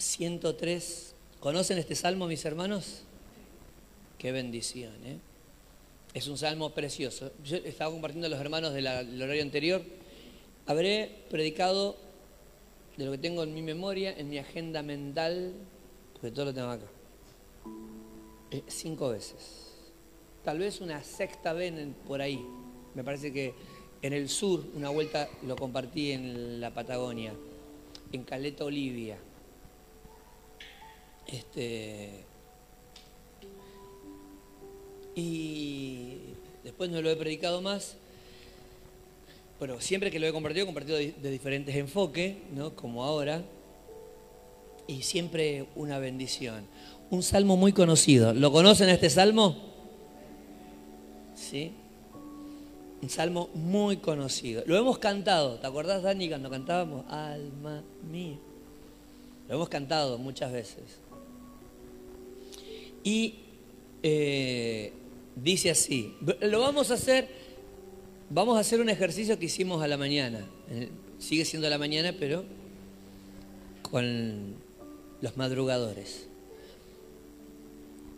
103. ¿Conocen este salmo, mis hermanos? Qué bendición, ¿eh? Es un salmo precioso. Yo estaba compartiendo a los hermanos del horario anterior. Habré predicado de lo que tengo en mi memoria, en mi agenda mental, porque todo lo tengo acá. Eh, cinco veces. Tal vez una sexta vez por ahí. Me parece que en el sur, una vuelta lo compartí en la Patagonia, en Caleta Olivia. Este, y después no lo he predicado más. Bueno, siempre que lo he compartido, he compartido de, diferentes enfoques, ¿no? Como ahora. Y siempre una bendición. Un salmo muy conocido. ¿Lo conocen este salmo? ¿Sí? Un salmo muy conocido. Lo hemos cantado. ¿Te acordás, Dani, cuando cantábamos? Alma mía. Lo hemos cantado muchas veces. Y eh, dice así, lo vamos a hacer, vamos a hacer un ejercicio que hicimos a la mañana, sigue siendo a la mañana, pero con los madrugadores.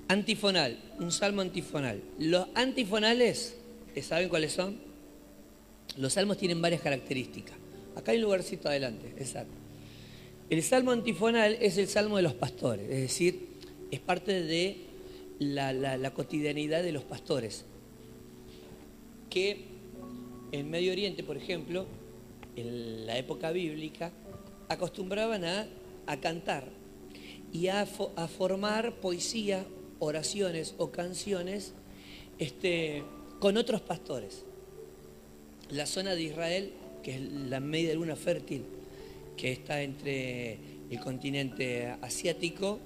Antifonal, un salmo antifonal. Los antifonales, ¿saben cuáles son? Los salmos tienen varias características. Acá hay un lugarcito adelante, exacto. El salmo antifonal es el salmo de los pastores, es decir, es parte de la, cotidianidad de los pastores. Que en Medio Oriente, por ejemplo, en la época bíblica, acostumbraban a, cantar y a, formar poesía, oraciones o canciones este, con otros pastores. La zona de Israel, que es la media luna fértil, que está entre el continente asiático,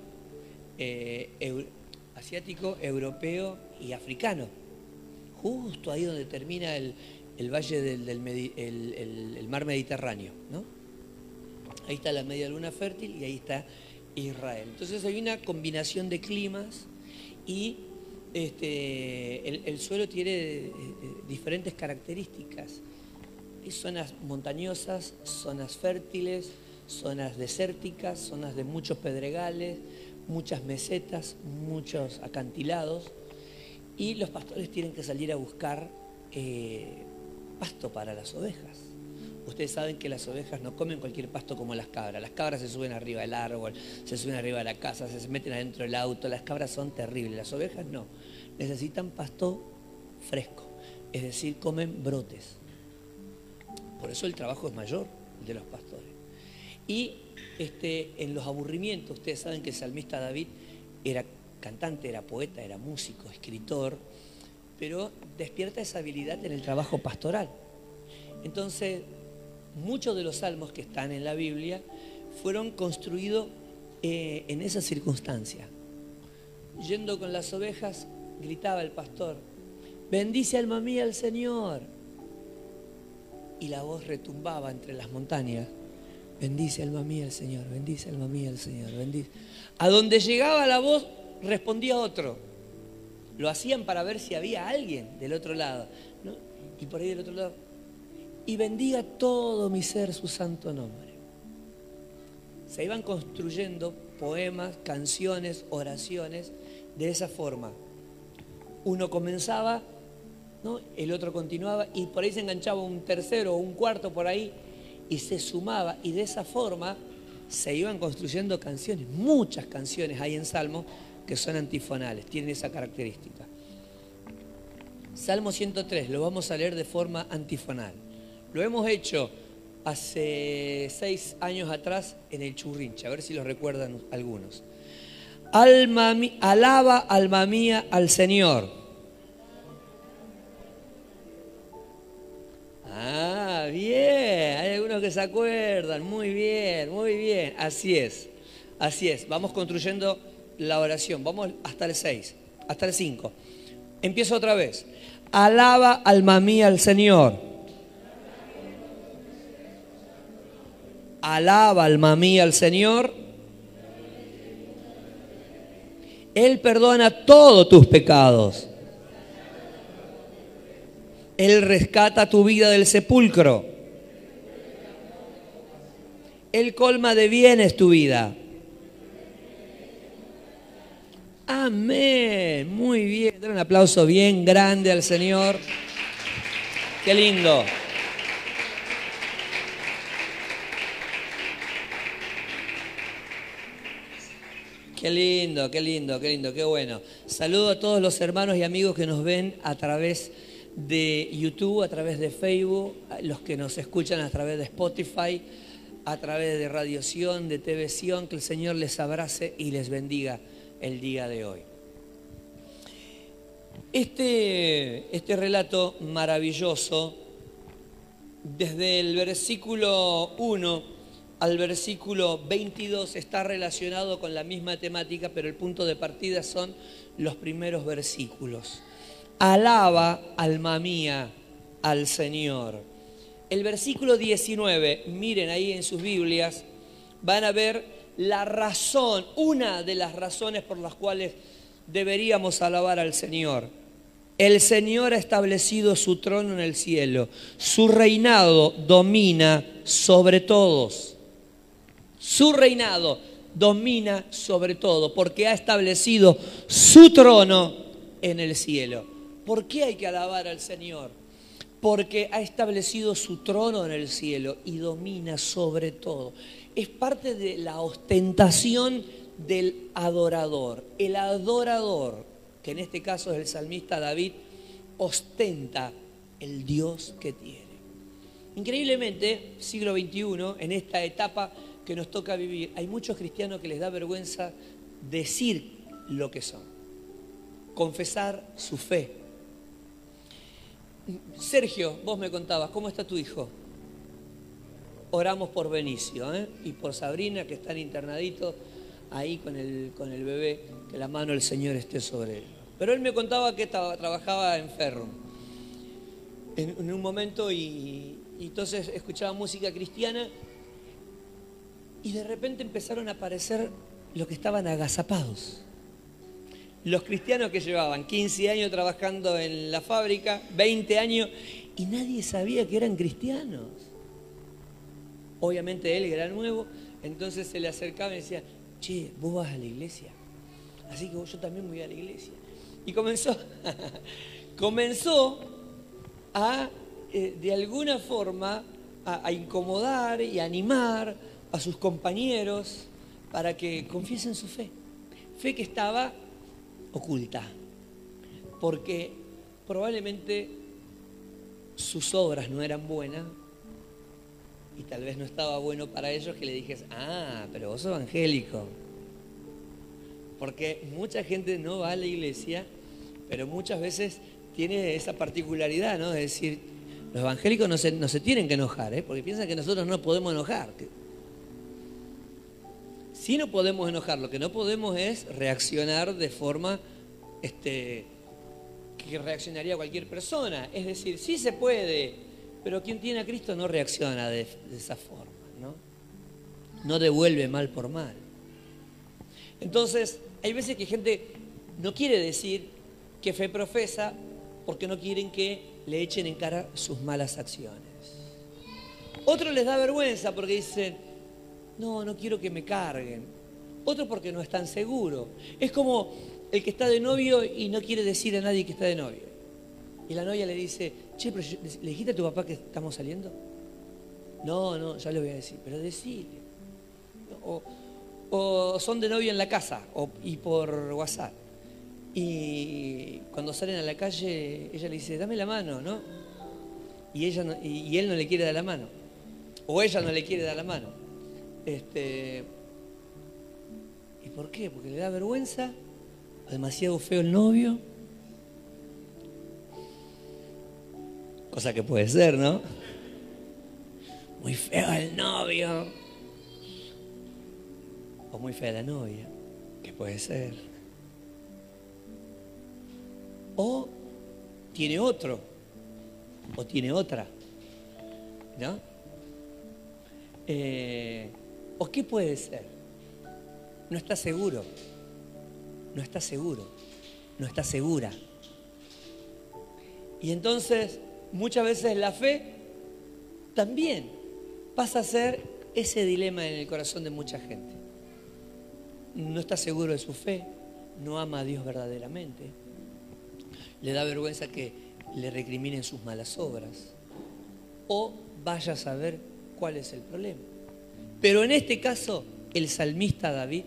eh, asiático, europeo y africano. Justo ahí donde termina el, valle del, mar Mediterráneo. ¿no? Ahí está la media luna fértil y ahí está Israel. Entonces hay una combinación de climas y este, el, suelo tiene eh, diferentes características. Hay zonas montañosas, zonas fértiles, zonas desérticas, zonas de muchos pedregales, muchas mesetas, muchos acantilados, y los pastores tienen que salir a buscar eh, pasto para las ovejas. Ustedes saben que las ovejas no comen cualquier pasto como las cabras. Las cabras se suben arriba del árbol, se suben arriba de la casa, se meten adentro del auto. Las cabras son terribles. Las ovejas no. Necesitan pasto fresco. Es decir, comen brotes. Por eso el trabajo es mayor de los pastores. Y este, en los aburrimientos, ustedes saben que el salmista David era cantante, era poeta, era músico, escritor, pero despierta esa habilidad en el trabajo pastoral. Entonces, muchos de los salmos que están en la Biblia fueron construidos eh, en esa circunstancia. Yendo con las ovejas, gritaba el pastor, bendice alma mía al Señor. Y la voz retumbaba entre las montañas Bendice alma mía el Señor, bendice alma mía el Señor, bendice. A donde llegaba la voz respondía otro. Lo hacían para ver si había alguien del otro lado. Y por ahí del otro lado. Y bendiga todo mi ser su santo nombre. Se iban construyendo poemas, canciones, oraciones de esa forma. Uno comenzaba, ¿no? el otro continuaba y por ahí se enganchaba un tercero o un cuarto por ahí y se sumaba y de esa forma se iban construyendo canciones, muchas canciones hay en Salmo que son antifonales, tienen esa característica. Salmo 103, lo vamos a leer de forma antifonal. Lo hemos hecho hace seis años atrás en el Churrinche, a ver si lo recuerdan algunos. Alaba alma mía al Señor. Bien, hay algunos que se acuerdan, muy bien, muy bien, así es, así es, vamos construyendo la oración, vamos hasta el 6, hasta el 5. Empiezo otra vez, alaba alma mía al Señor. Alaba alma mía al Señor. Él perdona todos tus pecados. Él rescata tu vida del sepulcro. Él colma de bienes tu vida. Amén. Muy bien. Dar un aplauso bien grande al Señor. Qué lindo. Qué lindo, qué lindo, qué lindo, qué bueno. Saludo a todos los hermanos y amigos que nos ven a través de YouTube, a través de Facebook, los que nos escuchan a través de Spotify, a través de Radioción, de TV que el Señor les abrace y les bendiga el día de hoy. Este, este relato maravilloso, desde el versículo 1 al versículo 22 está relacionado con la misma temática, pero el punto de partida son los primeros versículos. Alaba, alma mía, al Señor. El versículo 19, miren ahí en sus Biblias, van a ver la razón, una de las razones por las cuales deberíamos alabar al Señor. El Señor ha establecido su trono en el cielo, su reinado domina sobre todos. Su reinado domina sobre todo porque ha establecido su trono en el cielo. ¿Por qué hay que alabar al Señor? Porque ha establecido su trono en el cielo y domina sobre todo. Es parte de la ostentación del adorador. El adorador, que en este caso es el salmista David, ostenta el Dios que tiene. Increíblemente, siglo XXI, en esta etapa que nos toca vivir, hay muchos cristianos que les da vergüenza decir lo que son, confesar su fe. Sergio, vos me contabas, ¿cómo está tu hijo? Oramos por Benicio ¿eh? y por Sabrina, que están internaditos ahí con el, con el bebé, que la mano del Señor esté sobre él. Pero él me contaba que estaba, trabajaba en Ferro en, un momento y entonces escuchaba música cristiana y de repente empezaron a aparecer los que estaban agazapados. Los cristianos que llevaban 15 años trabajando en la fábrica, 20 años, y nadie sabía que eran cristianos. Obviamente él era nuevo, entonces se le acercaba y decía, che, vos vas a la iglesia. Así que yo también voy a la iglesia. Y comenzó, comenzó a, eh, de alguna forma, a, a incomodar y animar a sus compañeros para que confiesen su fe. Fe que estaba oculta, porque probablemente sus obras no eran buenas y tal vez no estaba bueno para ellos que le dijes, ah, pero vos sos evangélico. Porque mucha gente no va a la iglesia, pero muchas veces tiene esa particularidad, ¿no? De decir, los evangélicos no se, no se tienen que enojar, ¿eh? porque piensan que nosotros no podemos enojar. Si no podemos enojar, lo que no podemos es reaccionar de forma este, que reaccionaría cualquier persona. Es decir, sí se puede, pero quien tiene a Cristo no reacciona de, esa forma, ¿no? No devuelve mal por mal. Entonces, hay veces que gente no quiere decir que fe profesa porque no quieren que le echen en cara sus malas acciones. Otros les da vergüenza porque dicen, no, no quiero que me carguen. Otro porque no están seguros. Es como el que está de novio y no quiere decir a nadie que está de novio. Y la novia le dice, che, pero ¿le dijiste a tu papá que estamos saliendo? No, no, ya le voy a decir, pero decile. O, son de novio en la casa o, y por WhatsApp. Y cuando salen a la calle, ella le dice, dame la mano, ¿no? Y, ella y él no le quiere dar la mano. O ella no le quiere dar la mano. Este, ¿Y por qué? Porque le da vergüenza, demasiado feo el novio. Cosa que puede ser, ¿no? Muy feo el novio. O muy fea la novia, que puede ser. O tiene otro, o tiene otra, ¿no? Eh, ¿O qué puede ser? No está seguro. No está seguro. No está segura. Y entonces, muchas veces la fe también pasa a ser ese dilema en el corazón de mucha gente. No está seguro de su fe, no ama a Dios verdaderamente. Le da vergüenza que le recriminen sus malas obras. O vaya a saber cuál es el problema. Pero en este caso, el salmista David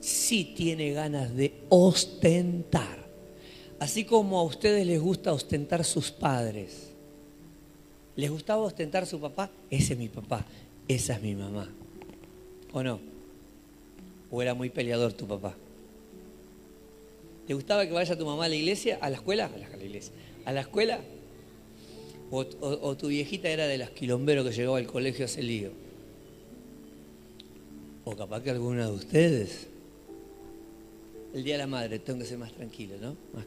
sí tiene ganas de ostentar. Así como a ustedes les gusta ostentar sus padres. ¿Les gustaba ostentar su papá? Ese es mi papá, esa es mi mamá. ¿O no? ¿O era muy peleador tu papá? ¿Te gustaba que vaya tu mamá a la iglesia? ¿A la escuela? A la, iglesia. ¿A la escuela? O, tu viejita era de las quilomberos que llegaba al colegio a hacer lío? O capaz que alguna de ustedes. El día de la madre, tengo que ser más tranquilo, ¿no? Más...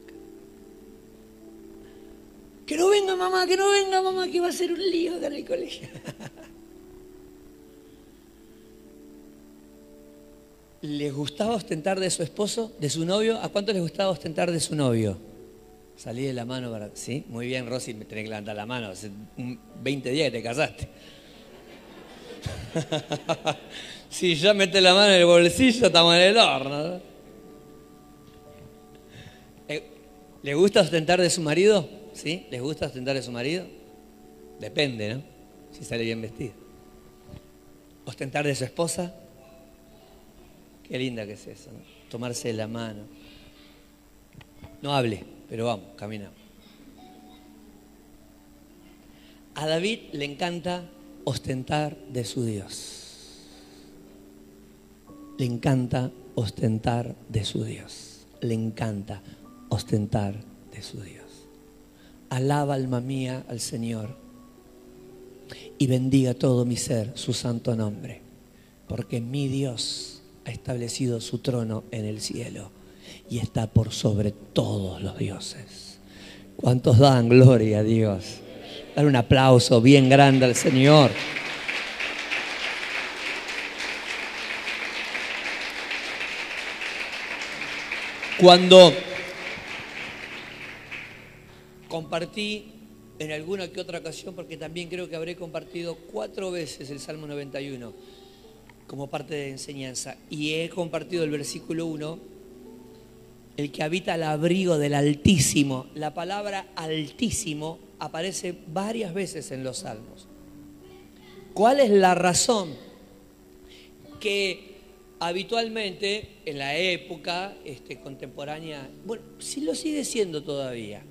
Que no venga mamá, que no venga mamá, que va a ser un lío acá en el colegio. ¿Les gustaba ostentar de su esposo, de su novio? ¿A cuánto les gustaba ostentar de su novio? Salí de la mano para... Sí, muy bien, Rosy, me tenés que levantar la mano. Hace 20 días que te casaste. si ya metes la mano en el bolsillo, estamos en el horno. Eh, ¿Le gusta ostentar de su marido? ¿Sí? ¿Les gusta ostentar de su marido? Depende, ¿no? Si sale bien vestido. ¿Ostentar de su esposa? Qué linda que es eso, ¿no? Tomarse la mano. No hable, pero vamos, caminamos. A David le encanta ostentar de su Dios. Le encanta ostentar de su Dios. Le encanta ostentar de su Dios. Alaba alma mía al Señor y bendiga todo mi ser su santo nombre, porque mi Dios ha establecido su trono en el cielo y está por sobre todos los dioses. ¿Cuántos dan gloria a Dios? Dar un aplauso bien grande al Señor. Cuando compartí en alguna que otra ocasión, porque también creo que habré compartido cuatro veces el Salmo 91, como parte de enseñanza. Y he compartido el versículo 1, el que habita al abrigo del Altísimo. La palabra Altísimo aparece varias veces en los salmos. ¿Cuál es la razón? Que habitualmente en la época este, contemporánea, bueno, sí lo sigue siendo todavía,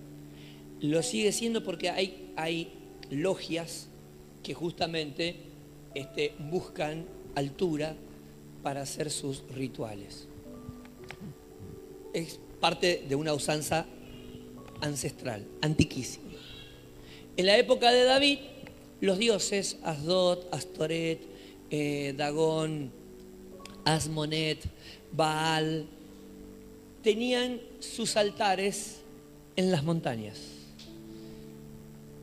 lo sigue siendo porque hay, hay logias que justamente este, buscan altura para hacer sus rituales. Es parte de una usanza ancestral, antiquísima. En la época de David, los dioses Asdod, Astoret, eh, Dagón, Asmonet, Baal, tenían sus altares en las montañas.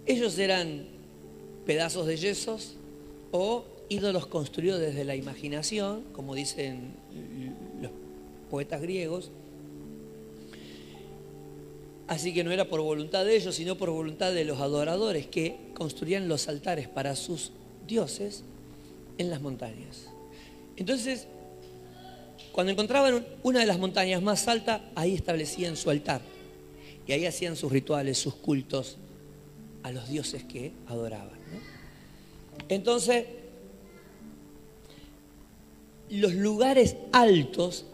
Ellos eran pedazos de yesos o ídolos construidos desde la imaginación, como dicen los poetas griegos. Así que no era por voluntad de ellos, sino por voluntad de los adoradores que construían los altares para sus dioses en las montañas. Entonces, cuando encontraban una de las montañas más altas, ahí establecían su altar. Y ahí hacían sus rituales, sus cultos a los dioses que adoraban. Entonces, los lugares altos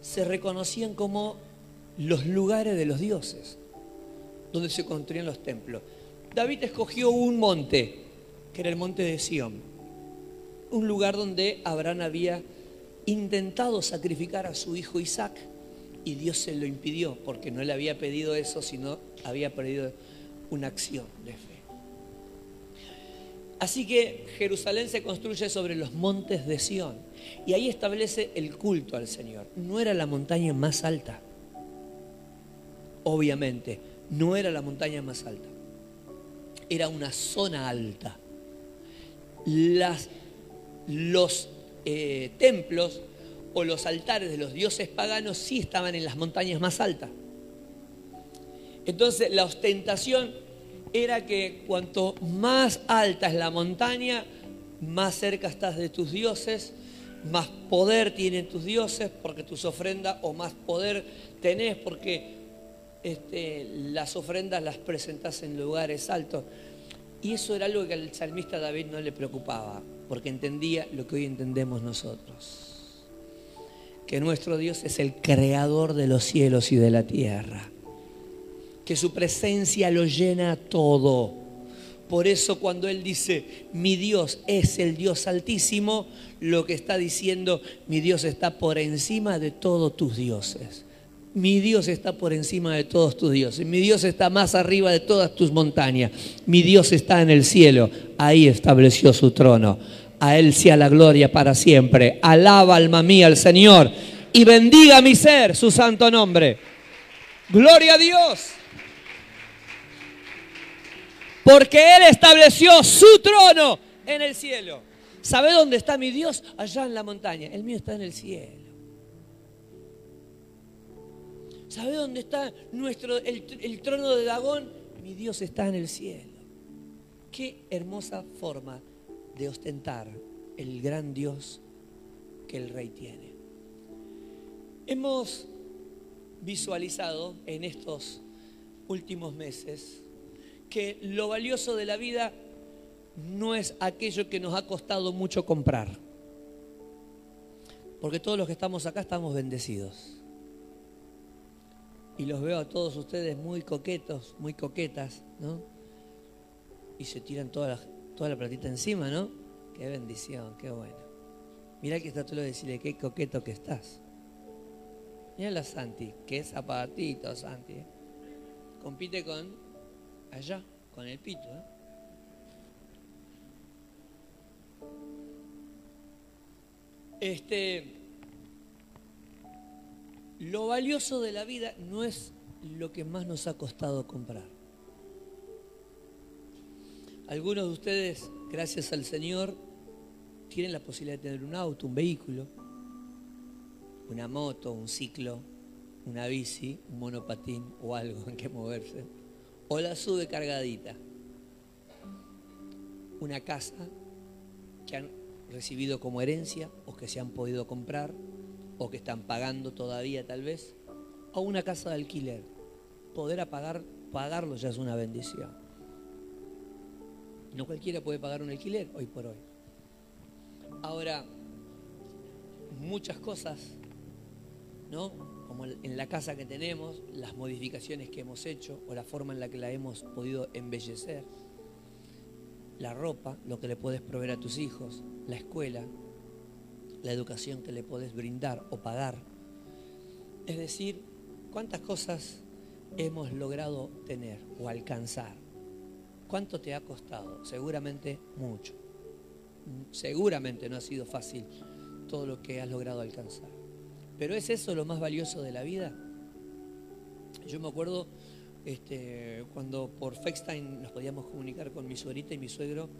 se reconocían como los lugares de los dioses, donde se construían los templos. David escogió un monte, que era el monte de Sión, un lugar donde Abraham había intentado sacrificar a su hijo Isaac y Dios se lo impidió porque no le había pedido eso, sino había pedido una acción de fe. Así que Jerusalén se construye sobre los montes de Sión y ahí establece el culto al Señor. No era la montaña más alta, obviamente, no era la montaña más alta, era una zona alta. los eh, templos o los altares de los dioses paganos sí estaban en las montañas más altas. Entonces la ostentación era que cuanto más alta es la montaña, más cerca estás de tus dioses más poder tienen tus dioses porque tus ofrendas, o más poder tenés porque este, las ofrendas las presentas en lugares altos. Y eso era algo que al salmista David no le preocupaba, porque entendía lo que hoy entendemos nosotros. Que nuestro Dios es el creador de los cielos y de la tierra. Que su presencia lo llena todo. Por eso cuando Él dice, mi Dios es el Dios altísimo, lo que está diciendo, mi Dios está por encima de todos tus dioses. Mi Dios está por encima de todos tus dioses. Mi Dios está más arriba de todas tus montañas. Mi Dios está en el cielo. Ahí estableció su trono. A Él sea la gloria para siempre. Alaba alma mía al Señor y bendiga mi ser su santo nombre. Gloria a Dios. Porque Él estableció su trono en el cielo. ¿Sabe dónde está mi Dios? Allá en la montaña. El mío está en el cielo. ¿Sabe dónde está nuestro, el, trono de Dagón? Mi Dios está en el cielo. Qué hermosa forma de ostentar el gran Dios que el rey tiene. Hemos visualizado en estos últimos meses que lo valioso de la vida no es aquello que nos ha costado mucho comprar. Porque todos los que estamos acá estamos bendecidos y los veo a todos ustedes muy coquetos, muy coquetas, ¿no? Y se tiran toda la, toda la platita encima, ¿no? Qué bendición, qué bueno. Mirá que está tú lo decirle, qué coqueto que estás. Mira la Santi, qué zapatito, Santi. Compite con allá, con el pito, ¿eh? Este, lo valioso de la vida no es lo que más nos ha costado comprar. Algunos de ustedes, gracias al Señor, tienen la posibilidad de tener un auto, un vehículo, una moto, un ciclo, una bici, un monopatín o algo en que moverse. O la sube cargadita. Una casa que han recibido como herencia o que se han podido comprar o que están pagando todavía tal vez, o una casa de alquiler. Poder apagar, pagarlo ya es una bendición. No cualquiera puede pagar un alquiler hoy por hoy. Ahora, muchas cosas, ¿no? Como en la casa que tenemos, las modificaciones que hemos hecho o la forma en la que la hemos podido embellecer, la ropa, lo que le puedes proveer a tus hijos, la escuela, la educación que le podés brindar o pagar. Es decir, cuántas cosas hemos logrado tener o alcanzar. ¿Cuánto te ha costado? Seguramente mucho. Seguramente no ha sido fácil todo lo que has logrado alcanzar. Pero ¿es eso lo más valioso de la vida? Yo me acuerdo este, cuando por FaceTime nos podíamos comunicar con mi suegrita y mi suegro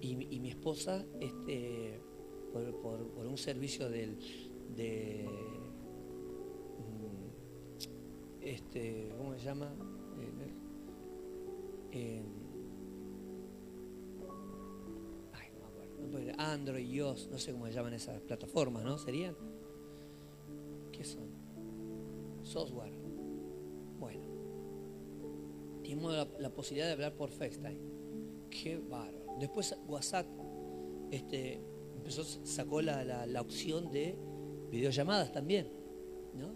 y, mi esposa, este, por, un servicio del, de, mm, este, ¿cómo se llama? ay, no me acuerdo. Android, iOS, no sé cómo se llaman esas plataformas, ¿no? ¿Serían? ¿Qué son? Software. Bueno. Tenemos la, la posibilidad de hablar por FaceTime. Qué bárbaro. Después WhatsApp, este, empezó, sacó la, opción de videollamadas también, ¿no?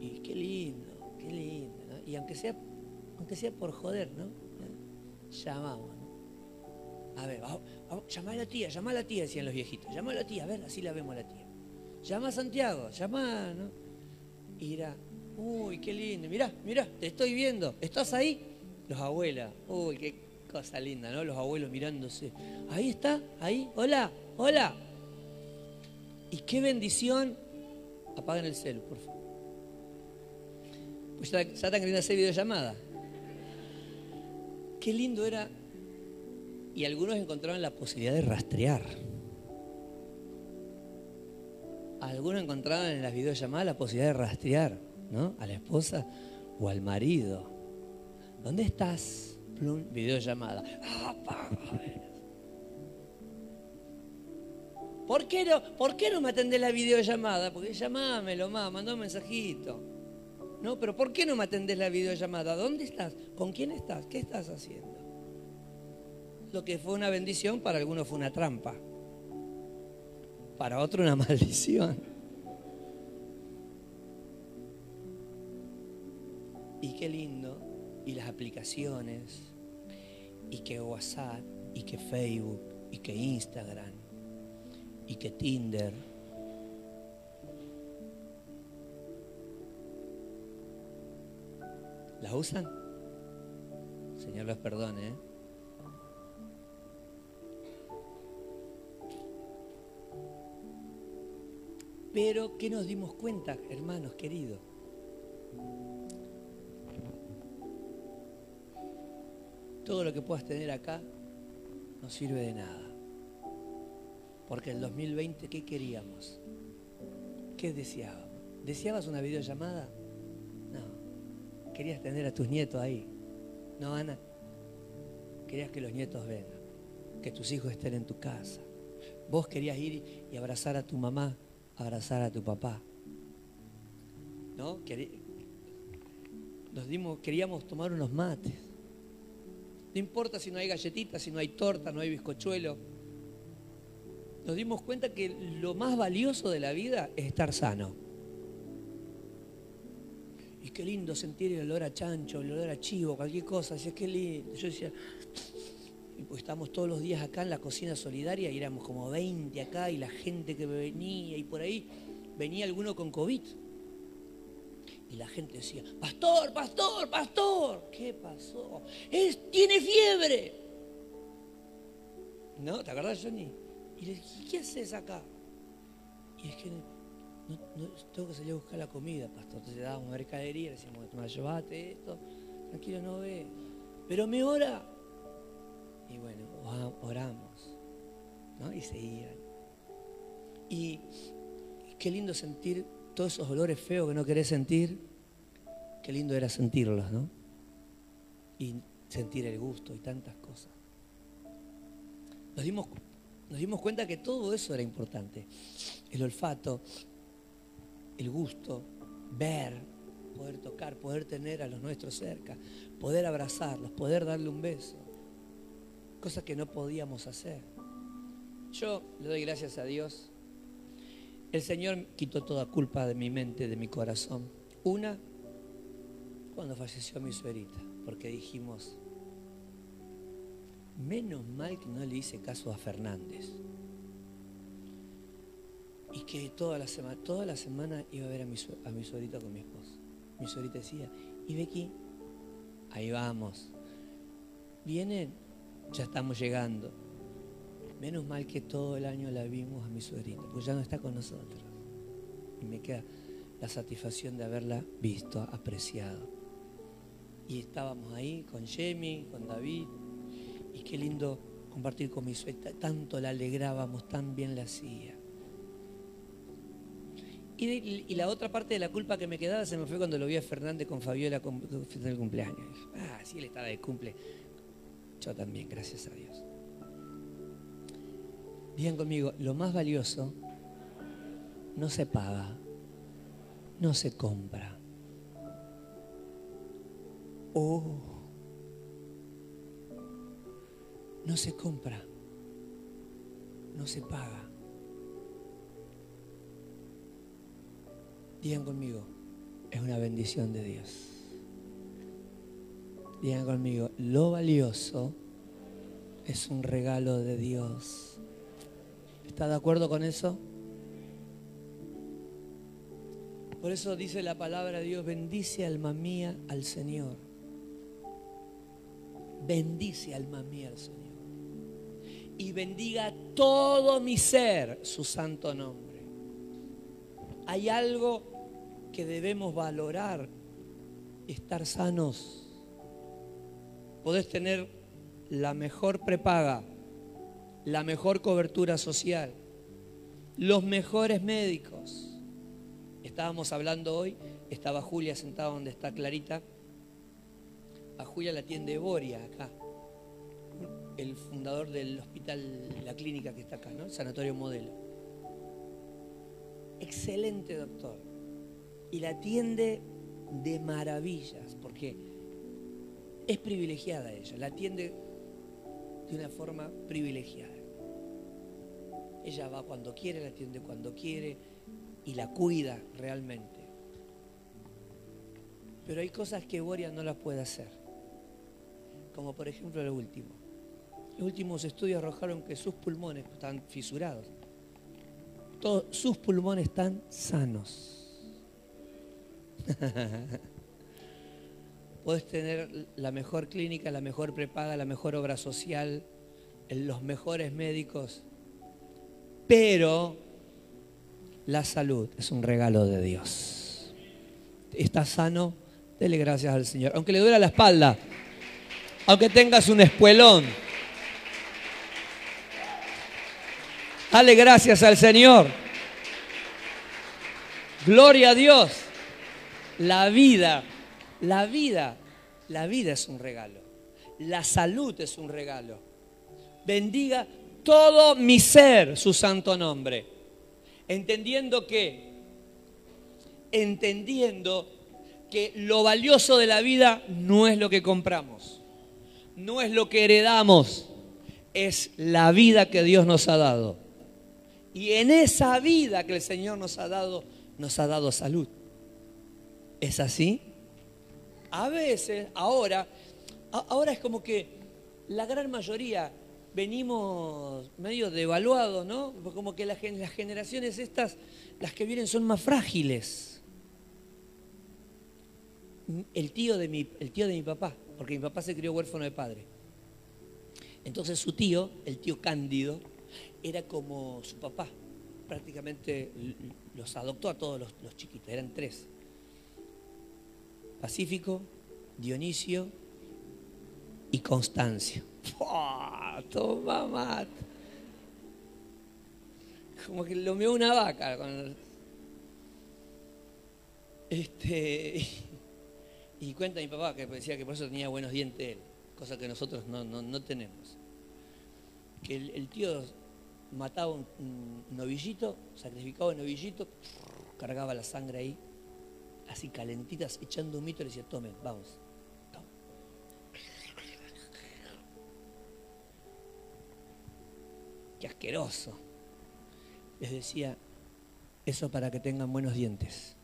Y qué lindo, qué lindo. Y aunque sea, aunque sea por joder, ¿no? Llamamos, ¿no? A ver, vamos, llama a la tía, llama a la tía, decían los viejitos. Llama a la tía, a ver, así la vemos a la tía. Llama a Santiago, llama, ¿no? Y era, uy, qué lindo, mirá, mirá, te estoy viendo, ¿estás ahí? Los abuelas, uy, qué cosa linda, ¿no? Los abuelos mirándose. Ahí está, ahí, hola, Hola. Y qué bendición. Apaguen el celu, por favor. Pues ya, están queriendo hacer videollamada. Qué lindo era. Y algunos encontraron la posibilidad de rastrear. Algunos encontraron en las videollamadas la posibilidad de rastrear, ¿no? A la esposa o al marido. ¿Dónde estás? Plum, videollamada. Ah, ¿Por qué no, ¿por qué no me atendés la videollamada? Porque llamámelo, mamá, mandó un mensajito. No, pero ¿por qué no me atendés la videollamada? ¿Dónde estás? ¿Con quién estás? ¿Qué estás haciendo? Lo que fue una bendición para algunos fue una trampa. Para otro una maldición. Y qué lindo. Y las aplicaciones. Y que WhatsApp. Y que Facebook. Y que Instagram. Y que Tinder. ¿Las usan? Señor los perdone. ¿eh? Pero ¿qué nos dimos cuenta, hermanos queridos? Todo lo que puedas tener acá no sirve de nada. Porque el 2020, ¿qué queríamos? ¿Qué deseábamos? ¿Deseabas una videollamada? No. ¿Querías tener a tus nietos ahí? No, Ana. Querías que los nietos vengan, que tus hijos estén en tu casa. Vos querías ir y abrazar a tu mamá abrazar a tu papá. ¿No? Nos dimos, queríamos tomar unos mates. No importa si no hay galletitas, si no hay torta, no hay bizcochuelo. Nos dimos cuenta que lo más valioso de la vida es estar sano. Y qué lindo sentir el olor a chancho, el olor a chivo, cualquier cosa. Lindo. Yo decía, pues estamos todos los días acá en la cocina solidaria y éramos como 20 acá y la gente que venía y por ahí venía alguno con COVID. Y la gente decía, pastor, pastor, pastor, ¿qué pasó? Es, tiene fiebre. ¿No? ¿Te acordás, Johnny? Y le dije, ¿qué haces acá? Y es que no, tengo que salir a buscar la comida, pastor. Entonces dábamos mercadería, le decíamos, llévate esto, tranquilo, no ve. Pero me ora y bueno, oramos. ¿no? Y seguían. Y qué lindo sentir todos esos olores feos que no querés sentir. Qué lindo era sentirlos, ¿no? Y sentir el gusto y tantas cosas. Nos dimos, nos dimos cuenta que todo eso era importante. El olfato, el gusto, ver, poder tocar, poder tener a los nuestros cerca, poder abrazarlos, poder darle un beso cosas que no podíamos hacer. Yo le doy gracias a Dios. El Señor quitó toda culpa de mi mente, de mi corazón. Una, cuando falleció mi suegrita, porque dijimos, menos mal que no le hice caso a Fernández. Y que toda la semana, toda la semana iba a ver a mi, a con mi esposo. Mi suegrita decía, ¿y Becky? Ahí vamos. Vienen ya estamos llegando. Menos mal que todo el año la vimos a mi suegrita, pues ya no está con nosotros. Y me queda la satisfacción de haberla visto, apreciado. Y estábamos ahí con Jemmy, con David, y qué lindo compartir con mi suegra. Tanto la alegrábamos, tan bien la hacía. Y, la otra parte de la culpa que me quedaba se me fue cuando lo vi a Fernández con Fabiola en el cumpleaños. Ah, sí, él estaba de cumple. Yo también, gracias a Dios. Digan conmigo, lo más valioso no se paga, no se compra. Oh, no se compra, no se paga. Digan conmigo, es una bendición de Dios. Digan conmigo, lo valioso es un regalo de Dios. ¿Está de acuerdo con eso? Por eso dice la palabra de Dios, bendice alma mía al Señor. Bendice alma mía al Señor. Y bendiga todo mi ser su santo nombre. Hay algo que debemos valorar, estar sanos podés tener la mejor prepaga, la mejor cobertura social, los mejores médicos. Estábamos hablando hoy, estaba Julia sentada donde está Clarita. A Julia la atiende Boria acá, el fundador del hospital, la clínica que está acá, ¿no? El Sanatorio Modelo. excelente doctor y la atiende de maravillas, porque es privilegiada ella, la atiende de una forma privilegiada. Ella va cuando quiere, la atiende cuando quiere y la cuida realmente. Pero hay cosas que Boria no las puede hacer, como por ejemplo lo último. Los últimos estudios arrojaron que sus pulmones están fisurados. Todos, sus pulmones están sanos. Puedes tener la mejor clínica, la mejor prepaga, la mejor obra social, los mejores médicos, pero la salud es un regalo de Dios. Estás sano, dele gracias al Señor. Aunque le duela la espalda, aunque tengas un espuelón, dale gracias al Señor. Gloria a Dios. La vida, la vida, la vida es un regalo. La salud es un regalo. Bendiga todo mi ser su santo nombre. Entendiendo que, entendiendo que lo valioso de la vida no es lo que compramos, no es lo que heredamos, es la vida que Dios nos ha dado. Y en esa vida que el Señor nos ha dado, nos ha dado salud. ¿Es así? A veces, ahora, ahora es como que la gran mayoría venimos medio devaluados, ¿no? Como que las generaciones estas, las que vienen son más frágiles. El tío de mi, el tío de mi papá, porque mi papá se crió huérfano de padre. Entonces su tío, el tío Cándido, era como su papá. Prácticamente los adoptó a todos los chiquitos, eran tres. Pacífico, Dionisio y Constancio. Toma mate. Como que lo meó una vaca. Este, y cuenta mi papá que decía que por eso tenía buenos dientes él, cosa que nosotros no, tenemos. Que el, tío mataba un, un, novillito, sacrificaba un novillito, cargaba la sangre ahí, así calentitas, echando un mito, le decía, tomen, vamos. Qué asqueroso. Les decía, eso para que tengan buenos dientes,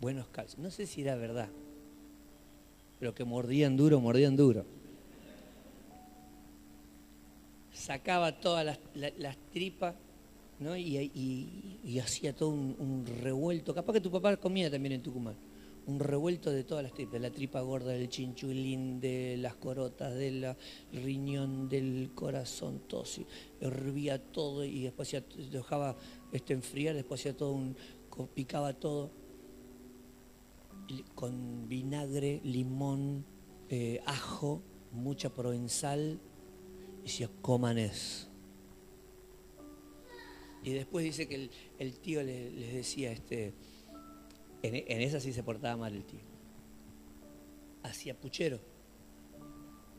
buenos calzos. No sé si era verdad, pero que mordían duro, mordían duro. Sacaba todas las tripas y, hacía todo un, revuelto. Capaz que tu papá comía también en Tucumán. Un revuelto de todas las tripas, la tripa gorda, del chinchulín, de las corotas, del riñón, del corazón, todo. Hervía todo y después ya dejaba este, enfriar, después hacía todo un. picaba todo con vinagre, limón, eh, ajo, mucha provenzal. Y decía, coman eso y después dice que el, tío les, decía, este, en, esa sí se portaba mal el tío. Hacía puchero.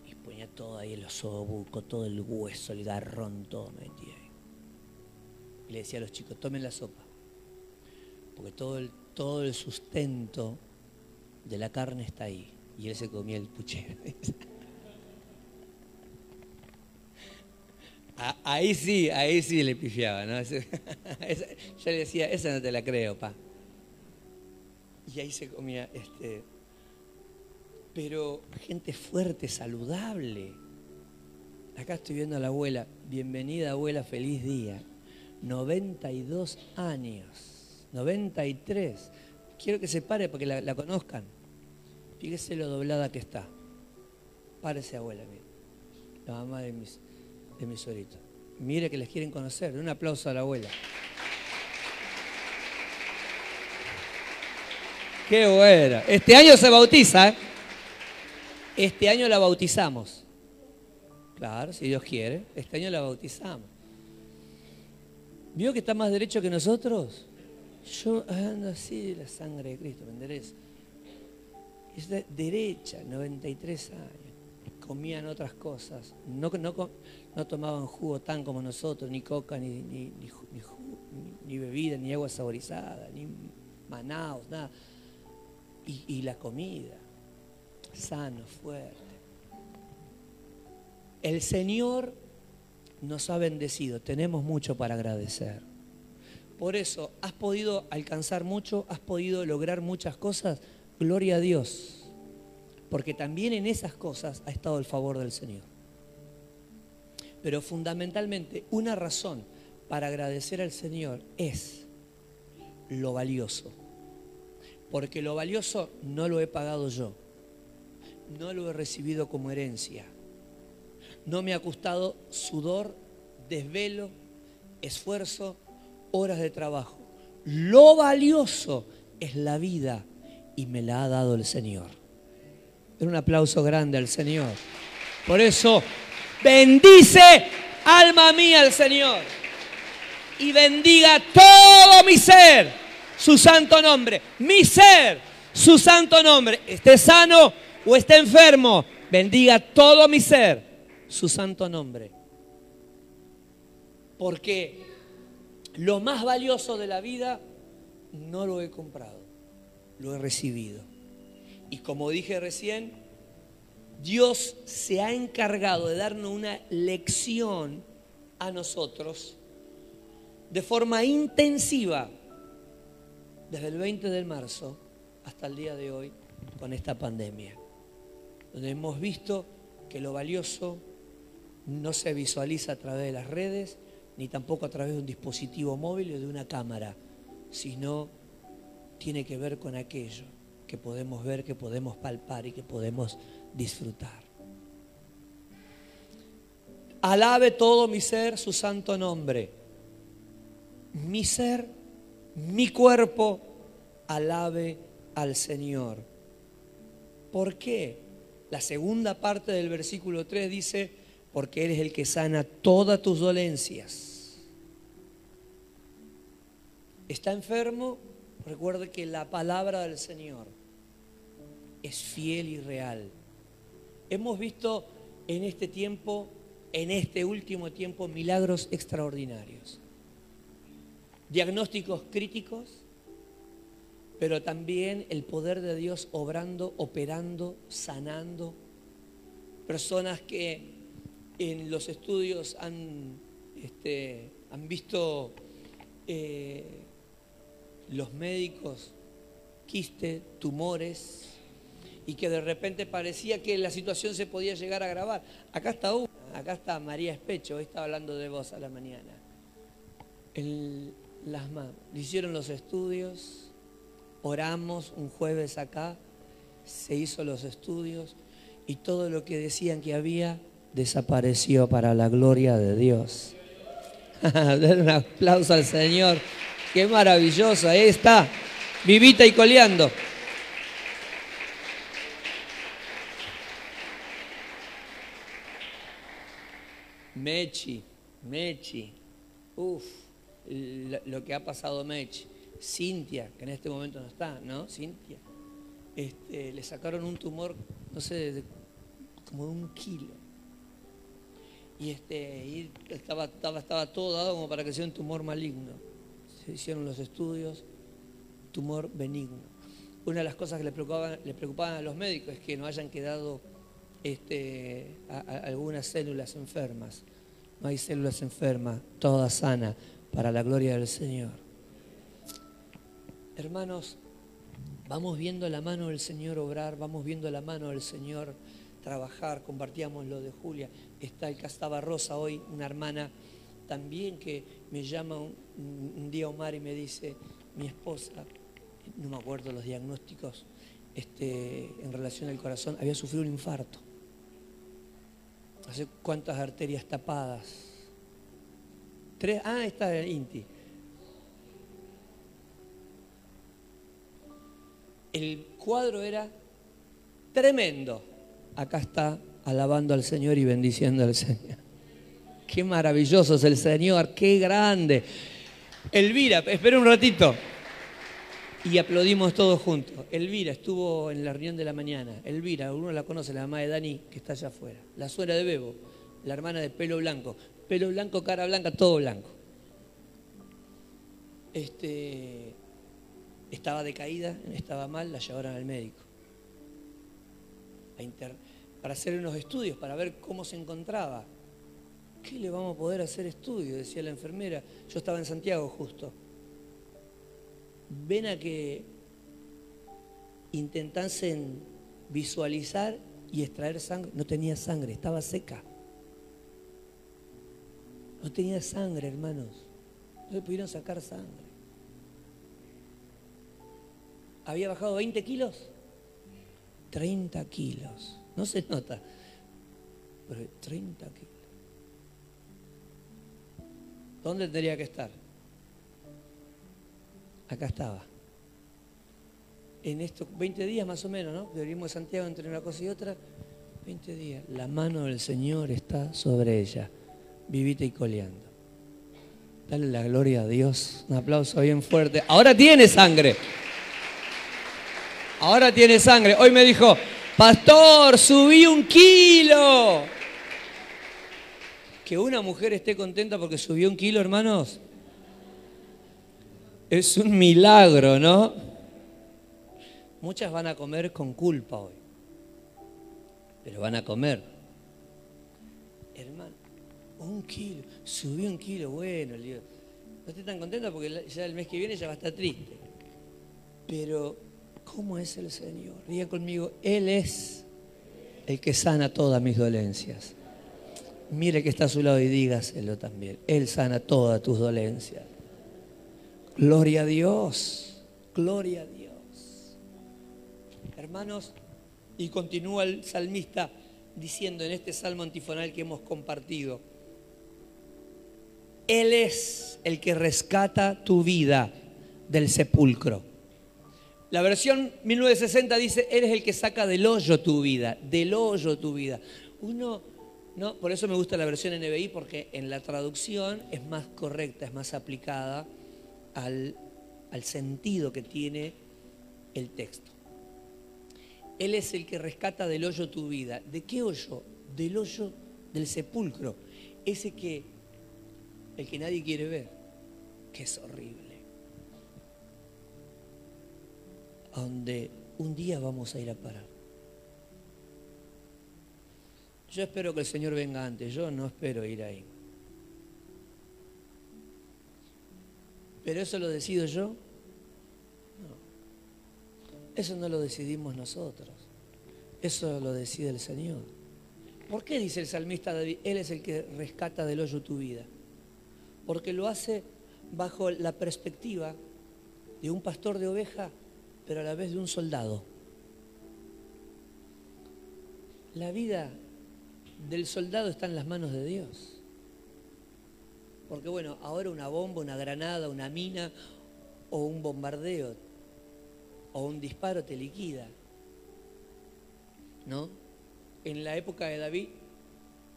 Y ponía todo ahí el osobuco, todo el hueso, el garrón, todo metía ahí. Y le decía a los chicos, tomen la sopa. Porque todo el, todo el sustento de la carne está ahí. Y él se comía el puchero. ahí sí, ahí sí le pifiaba, ¿no? yo le decía, esa no te la creo, pa. Y ahí se comía, este, pero gente fuerte, saludable. Acá estoy viendo a la abuela, bienvenida abuela, feliz día. 92 años, 93. Quiero que se pare para que la, conozcan. Fíjese lo doblada que está. Párese abuela, mira. La mamá de mis de Mire que les quieren conocer. Un aplauso a la abuela. Qué buena. Este año se bautiza. ¿eh? Este año la bautizamos. Claro, si Dios quiere. Este año la bautizamos. ¿Vio que está más derecho que nosotros? Yo ando así la sangre de Cristo, me enderezo. Es derecha, 93 años comían otras cosas, no, no, no, tomaban jugo tan como nosotros, ni coca, ni, ni, ni bebida, ni agua saborizada, ni manaos, nada. Y, y la comida, sano, fuerte. El Señor nos ha bendecido, tenemos mucho para agradecer. Por eso, ¿has podido alcanzar mucho? ¿Has podido lograr muchas cosas? Gloria a Dios. Porque también en esas cosas ha estado el favor del Señor. Pero fundamentalmente, una razón para agradecer al Señor es lo valioso. Porque lo valioso no lo he pagado yo. No lo he recibido como herencia. No me ha costado sudor, desvelo, esfuerzo, horas de trabajo. Lo valioso es la vida y me la ha dado el Señor. Un aplauso grande al Señor. Por eso, bendice alma mía al Señor y bendiga todo mi ser, su santo nombre. Mi ser, su santo nombre. Esté sano o esté enfermo, bendiga todo mi ser, su santo nombre. Porque lo más valioso de la vida no lo he comprado, lo he recibido. Y como dije recién, Dios se ha encargado de darnos una lección a nosotros de forma intensiva desde el 20 de marzo hasta el día de hoy con esta pandemia, donde hemos visto que lo valioso no se visualiza a través de las redes, ni tampoco a través de un dispositivo móvil o de una cámara, sino tiene que ver con aquello que podemos ver, que podemos palpar y que podemos disfrutar. Alabe todo mi ser su santo nombre. Mi ser, mi cuerpo, alabe al Señor. ¿Por qué? La segunda parte del versículo 3 dice, porque Él es el que sana todas tus dolencias. ¿Está enfermo? Recuerde que la palabra del Señor es fiel y real. Hemos visto en este tiempo, en este último tiempo, milagros extraordinarios. Diagnósticos críticos, pero también el poder de Dios obrando, operando, sanando. Personas que en los estudios han, este, han visto eh, los médicos quistes, tumores, y que de repente parecía que la situación se podía llegar a agravar. Acá está una, acá está María Especho, hoy estaba hablando de vos a la mañana. las le hicieron los estudios, oramos un jueves acá, se hizo los estudios y todo lo que decían que había desapareció para la gloria de Dios. Den un aplauso al Señor. Qué maravilloso. Ahí está, vivita y coleando. Mechi, Mechi. Uf, lo que ha pasado Mechi. Cintia, que en este momento no está, ¿no? Cintia. Este, le sacaron un tumor, no sé, como de un kilo y, este, estaba, estaba, estaba todo dado como para que sea un tumor maligno. Se hicieron los estudios, tumor benigno. Una de las cosas que le preocupaban, le preocupaban a los médicos es que no hayan quedado este, algunas células enfermas. No hay células enfermas, toda sana, para la gloria del Señor. Hermanos, vamos viendo la mano del Señor obrar, vamos viendo la mano del Señor trabajar, compartíamos lo de Julia, está el Castaba Rosa hoy, una hermana también que me llama un, día Omar y me dice, mi esposa, no me acuerdo los diagnósticos, este, en relación al corazón, había sufrido un infarto. Hace cuántas arterias tapadas. Tres, ah, está el INTI. El cuadro era tremendo acá está alabando al Señor y bendiciendo al Señor. Qué maravilloso es el Señor, qué grande. Elvira, espera un ratito. Y aplaudimos todos juntos. Elvira estuvo en la reunión de la mañana. Elvira, uno la conoce, la mamá de Dani, que está allá afuera. La suegra de Bebo, la hermana de pelo blanco. Pelo blanco, cara blanca, todo blanco. este, estaba decaída, estaba mal, la llevaron al médico. para hacer unos estudios, para ver cómo se encontraba. ¿Qué le vamos a poder hacer estudio? Decía la enfermera. Yo estaba en Santiago justo. Ven a que intentasen visualizar y extraer sangre. No tenía sangre, estaba seca. No tenía sangre, hermanos. No le pudieron sacar sangre. ¿Había bajado 20 kilos? 30 kilos. No se nota. Pero 30 kilos. ¿Dónde tendría que estar? Acá estaba. En estos 20 días más o menos, ¿no? Venimos de Santiago entre una cosa y otra. 20 días. La mano del Señor está sobre ella, vivita y coleando. Dale la gloria a Dios. Un aplauso bien fuerte. Ahora tiene sangre. Ahora tiene sangre. Hoy me dijo, pastor, subí un kilo. Que una mujer esté contenta porque subió un kilo, hermanos, es un milagro, ¿no? Muchas van a comer con culpa hoy, pero van a comer. Hermano, un kilo, subió un kilo, bueno, no estoy tan contenta porque ya el mes que viene ya va a estar triste. Pero, ¿cómo es el Señor? Diga conmigo, Él es el que sana todas mis dolencias mire que está a su lado y dígaselo también. Él sana todas tus dolencias. Gloria a Dios, gloria a Dios. Hermanos, y continúa el salmista diciendo en este salmo antifonal que hemos compartido, Él es el que rescata tu vida del sepulcro. La versión 1960 dice, Él es el que saca del hoyo tu vida, del hoyo tu vida. Uno no, por eso me gusta la versión NBI, porque en la traducción es más correcta, es más aplicada al, al sentido que tiene el texto. Él es el que rescata del hoyo tu vida. ¿De qué hoyo? Del hoyo del sepulcro. Ese que, el que nadie quiere ver, que es horrible. donde un día vamos a ir a parar. Yo espero que el Señor venga antes, yo no espero ir ahí. ¿Pero eso lo decido yo? No. Eso no lo decidimos nosotros. Eso lo decide el Señor. ¿Por qué dice el salmista David? Él es el que rescata del hoyo tu vida. Porque lo hace bajo la perspectiva de un pastor de oveja, pero a la vez de un soldado. La vida del soldado está en las manos de Dios. Porque bueno, ahora una bomba, una granada, una mina o un bombardeo o un disparo te liquida. ¿No? En la época de David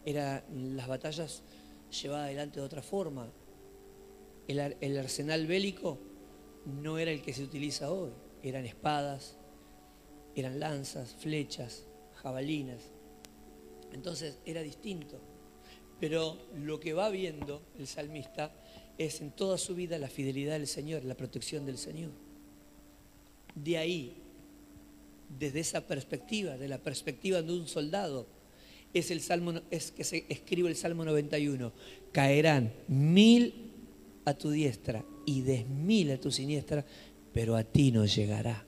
eran las batallas llevadas adelante de otra forma. El, el arsenal bélico no era el que se utiliza hoy. Eran espadas, eran lanzas, flechas, jabalinas. Entonces era distinto. Pero lo que va viendo el salmista es en toda su vida la fidelidad del Señor, la protección del Señor. De ahí, desde esa perspectiva, de la perspectiva de un soldado, es, el salmo, es que se escribe el Salmo 91. Caerán mil a tu diestra y diez mil a tu siniestra, pero a ti no llegará.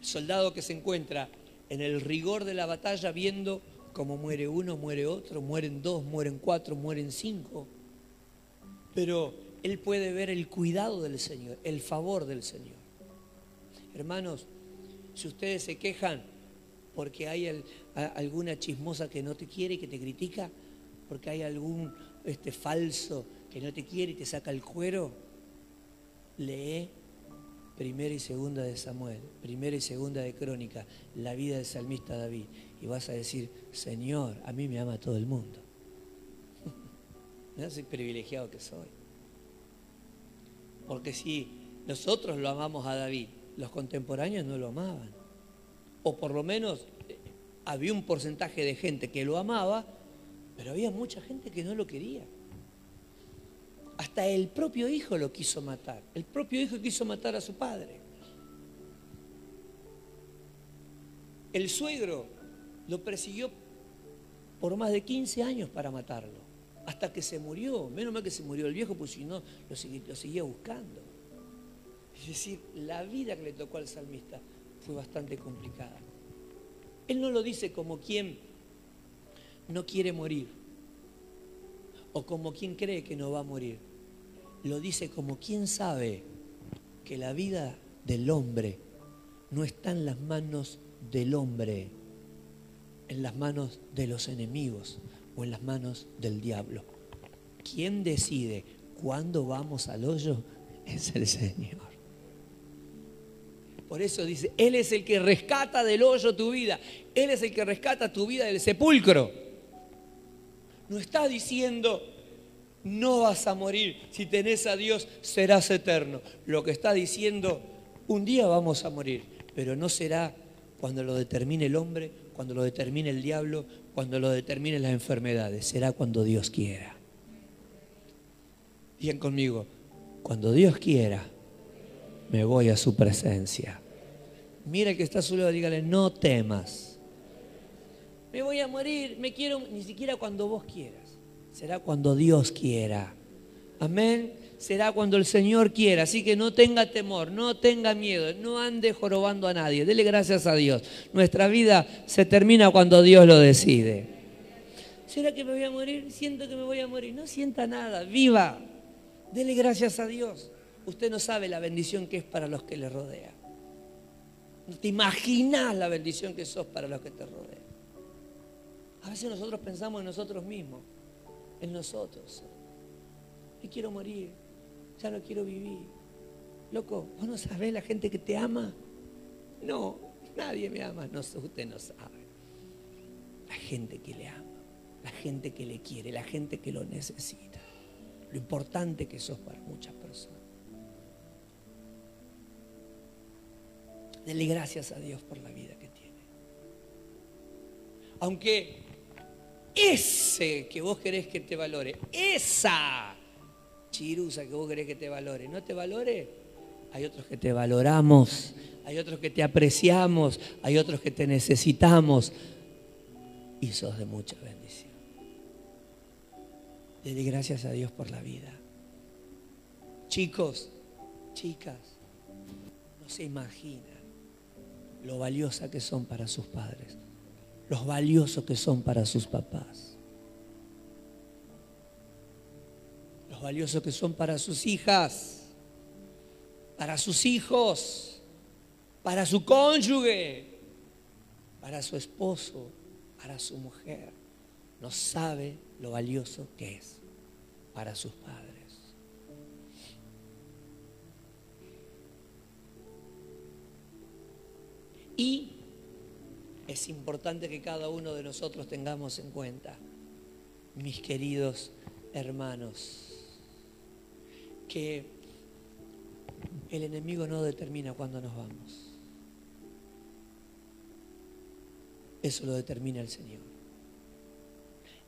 El soldado que se encuentra en el rigor de la batalla viendo cómo muere uno, muere otro, mueren dos, mueren cuatro, mueren cinco. Pero él puede ver el cuidado del Señor, el favor del Señor. Hermanos, si ustedes se quejan porque hay alguna chismosa que no te quiere y que te critica, porque hay algún este, falso que no te quiere y te saca el cuero, lee primera y segunda de Samuel, primera y segunda de Crónica, la vida del salmista David, y vas a decir, Señor, a mí me ama todo el mundo. no soy privilegiado que soy. Porque si nosotros lo amamos a David, los contemporáneos no lo amaban. O por lo menos eh, había un porcentaje de gente que lo amaba, pero había mucha gente que no lo quería. hasta el propio hijo lo quiso matar. El propio hijo quiso matar a su padre. El suegro lo persiguió por más de 15 años para matarlo, hasta que se murió. Menos mal que se murió el viejo, pues si no, lo, seguía buscando. Es decir, la vida que le tocó al salmista fue bastante complicada. Él no lo dice como quien no quiere morir o como quien cree que no va a morir. Lo dice como quien sabe que la vida del hombre no está en las manos del hombre, en las manos de los enemigos o en las manos del diablo. ¿Quién decide cuándo vamos al hoyo? Es el Señor. Por eso dice, Él es el que rescata del hoyo tu vida. Él es el que rescata tu vida del sepulcro. No está diciendo, no vas a morir. Si tenés a Dios, serás eterno. Lo que está diciendo, un día vamos a morir, pero no será cuando lo determine el hombre, cuando lo determine el diablo, cuando lo determine las enfermedades. Será cuando Dios quiera. Bien conmigo, cuando Dios quiera, me voy a su presencia. Mira que está a su lado, dígale, no temas. Me voy a morir, me quiero, ni siquiera cuando vos quieras. Será cuando Dios quiera. Amén. Será cuando el Señor quiera. Así que no tenga temor, no tenga miedo, no ande jorobando a nadie. Dele gracias a Dios. Nuestra vida se termina cuando Dios lo decide. ¿Será que me voy a morir? Siento que me voy a morir. No sienta nada. Viva. Dele gracias a Dios. Usted no sabe la bendición que es para los que le rodean. No te imaginas la bendición que sos para los que te rodean. A veces nosotros pensamos en nosotros mismos, en nosotros. Me quiero morir, ya no quiero vivir. Loco, ¿vos no sabés la gente que te ama? No, nadie me ama, no, usted no sabe. La gente que le ama, la gente que le quiere, la gente que lo necesita. Lo importante que sos para muchas personas. Dele gracias a Dios por la vida que tiene. Aunque ese que vos querés que te valore, esa chirusa que vos querés que te valore, no te valore, hay otros que te valoramos, hay otros que te apreciamos, hay otros que te necesitamos y sos de mucha bendición. Dele gracias a Dios por la vida. Chicos, chicas, no se imaginan lo valiosa que son para sus padres, los valiosos que son para sus papás, los valiosos que son para sus hijas, para sus hijos, para su cónyuge, para su esposo, para su mujer. No sabe lo valioso que es para sus padres. Y es importante que cada uno de nosotros tengamos en cuenta, mis queridos hermanos, que el enemigo no determina cuándo nos vamos. Eso lo determina el Señor.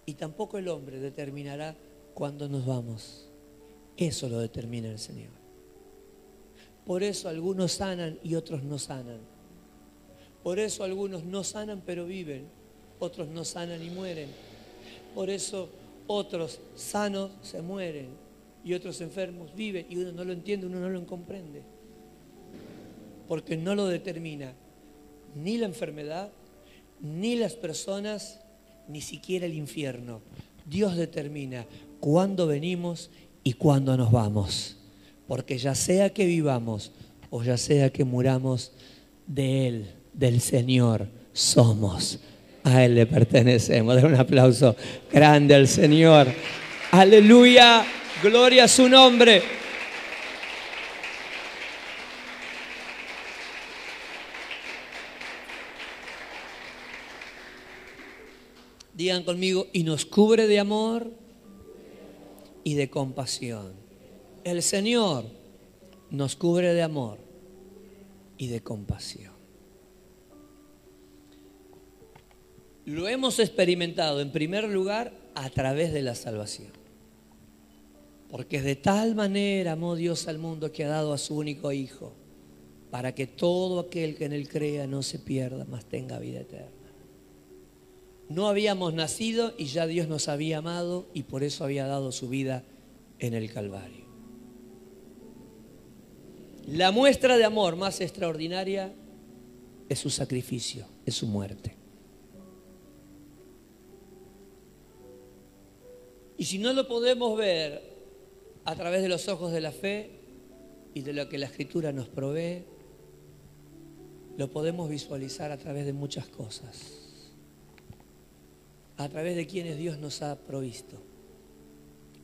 Y tampoco el hombre determinará cuándo nos vamos. Eso lo determina el Señor. Por eso algunos sanan y otros no sanan. Por eso algunos no sanan pero viven, otros no sanan y mueren. Por eso otros sanos se mueren y otros enfermos viven y uno no lo entiende, uno no lo comprende. Porque no lo determina ni la enfermedad, ni las personas, ni siquiera el infierno. Dios determina cuándo venimos y cuándo nos vamos. Porque ya sea que vivamos o ya sea que muramos, de Él del Señor somos. A Él le pertenecemos. Den un aplauso grande al Señor. Aleluya. Gloria a su nombre. Digan conmigo, y nos cubre de amor y de compasión. El Señor nos cubre de amor y de compasión. Lo hemos experimentado en primer lugar a través de la salvación. Porque de tal manera amó Dios al mundo que ha dado a su único Hijo, para que todo aquel que en él crea no se pierda, mas tenga vida eterna. No habíamos nacido y ya Dios nos había amado y por eso había dado su vida en el Calvario. La muestra de amor más extraordinaria es su sacrificio, es su muerte. Y si no lo podemos ver a través de los ojos de la fe y de lo que la escritura nos provee, lo podemos visualizar a través de muchas cosas, a través de quienes Dios nos ha provisto,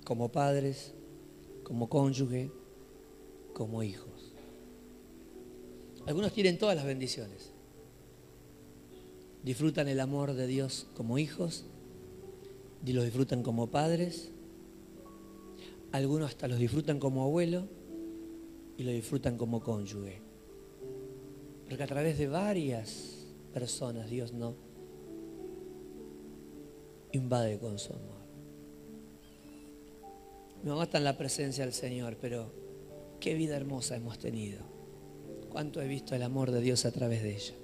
como padres, como cónyuge, como hijos. Algunos tienen todas las bendiciones. Disfrutan el amor de Dios como hijos, y los disfrutan como padres, algunos hasta los disfrutan como abuelo y lo disfrutan como cónyuge. Porque a través de varias personas Dios no invade con su amor. Mi mamá en la presencia del Señor, pero qué vida hermosa hemos tenido. Cuánto he visto el amor de Dios a través de ella.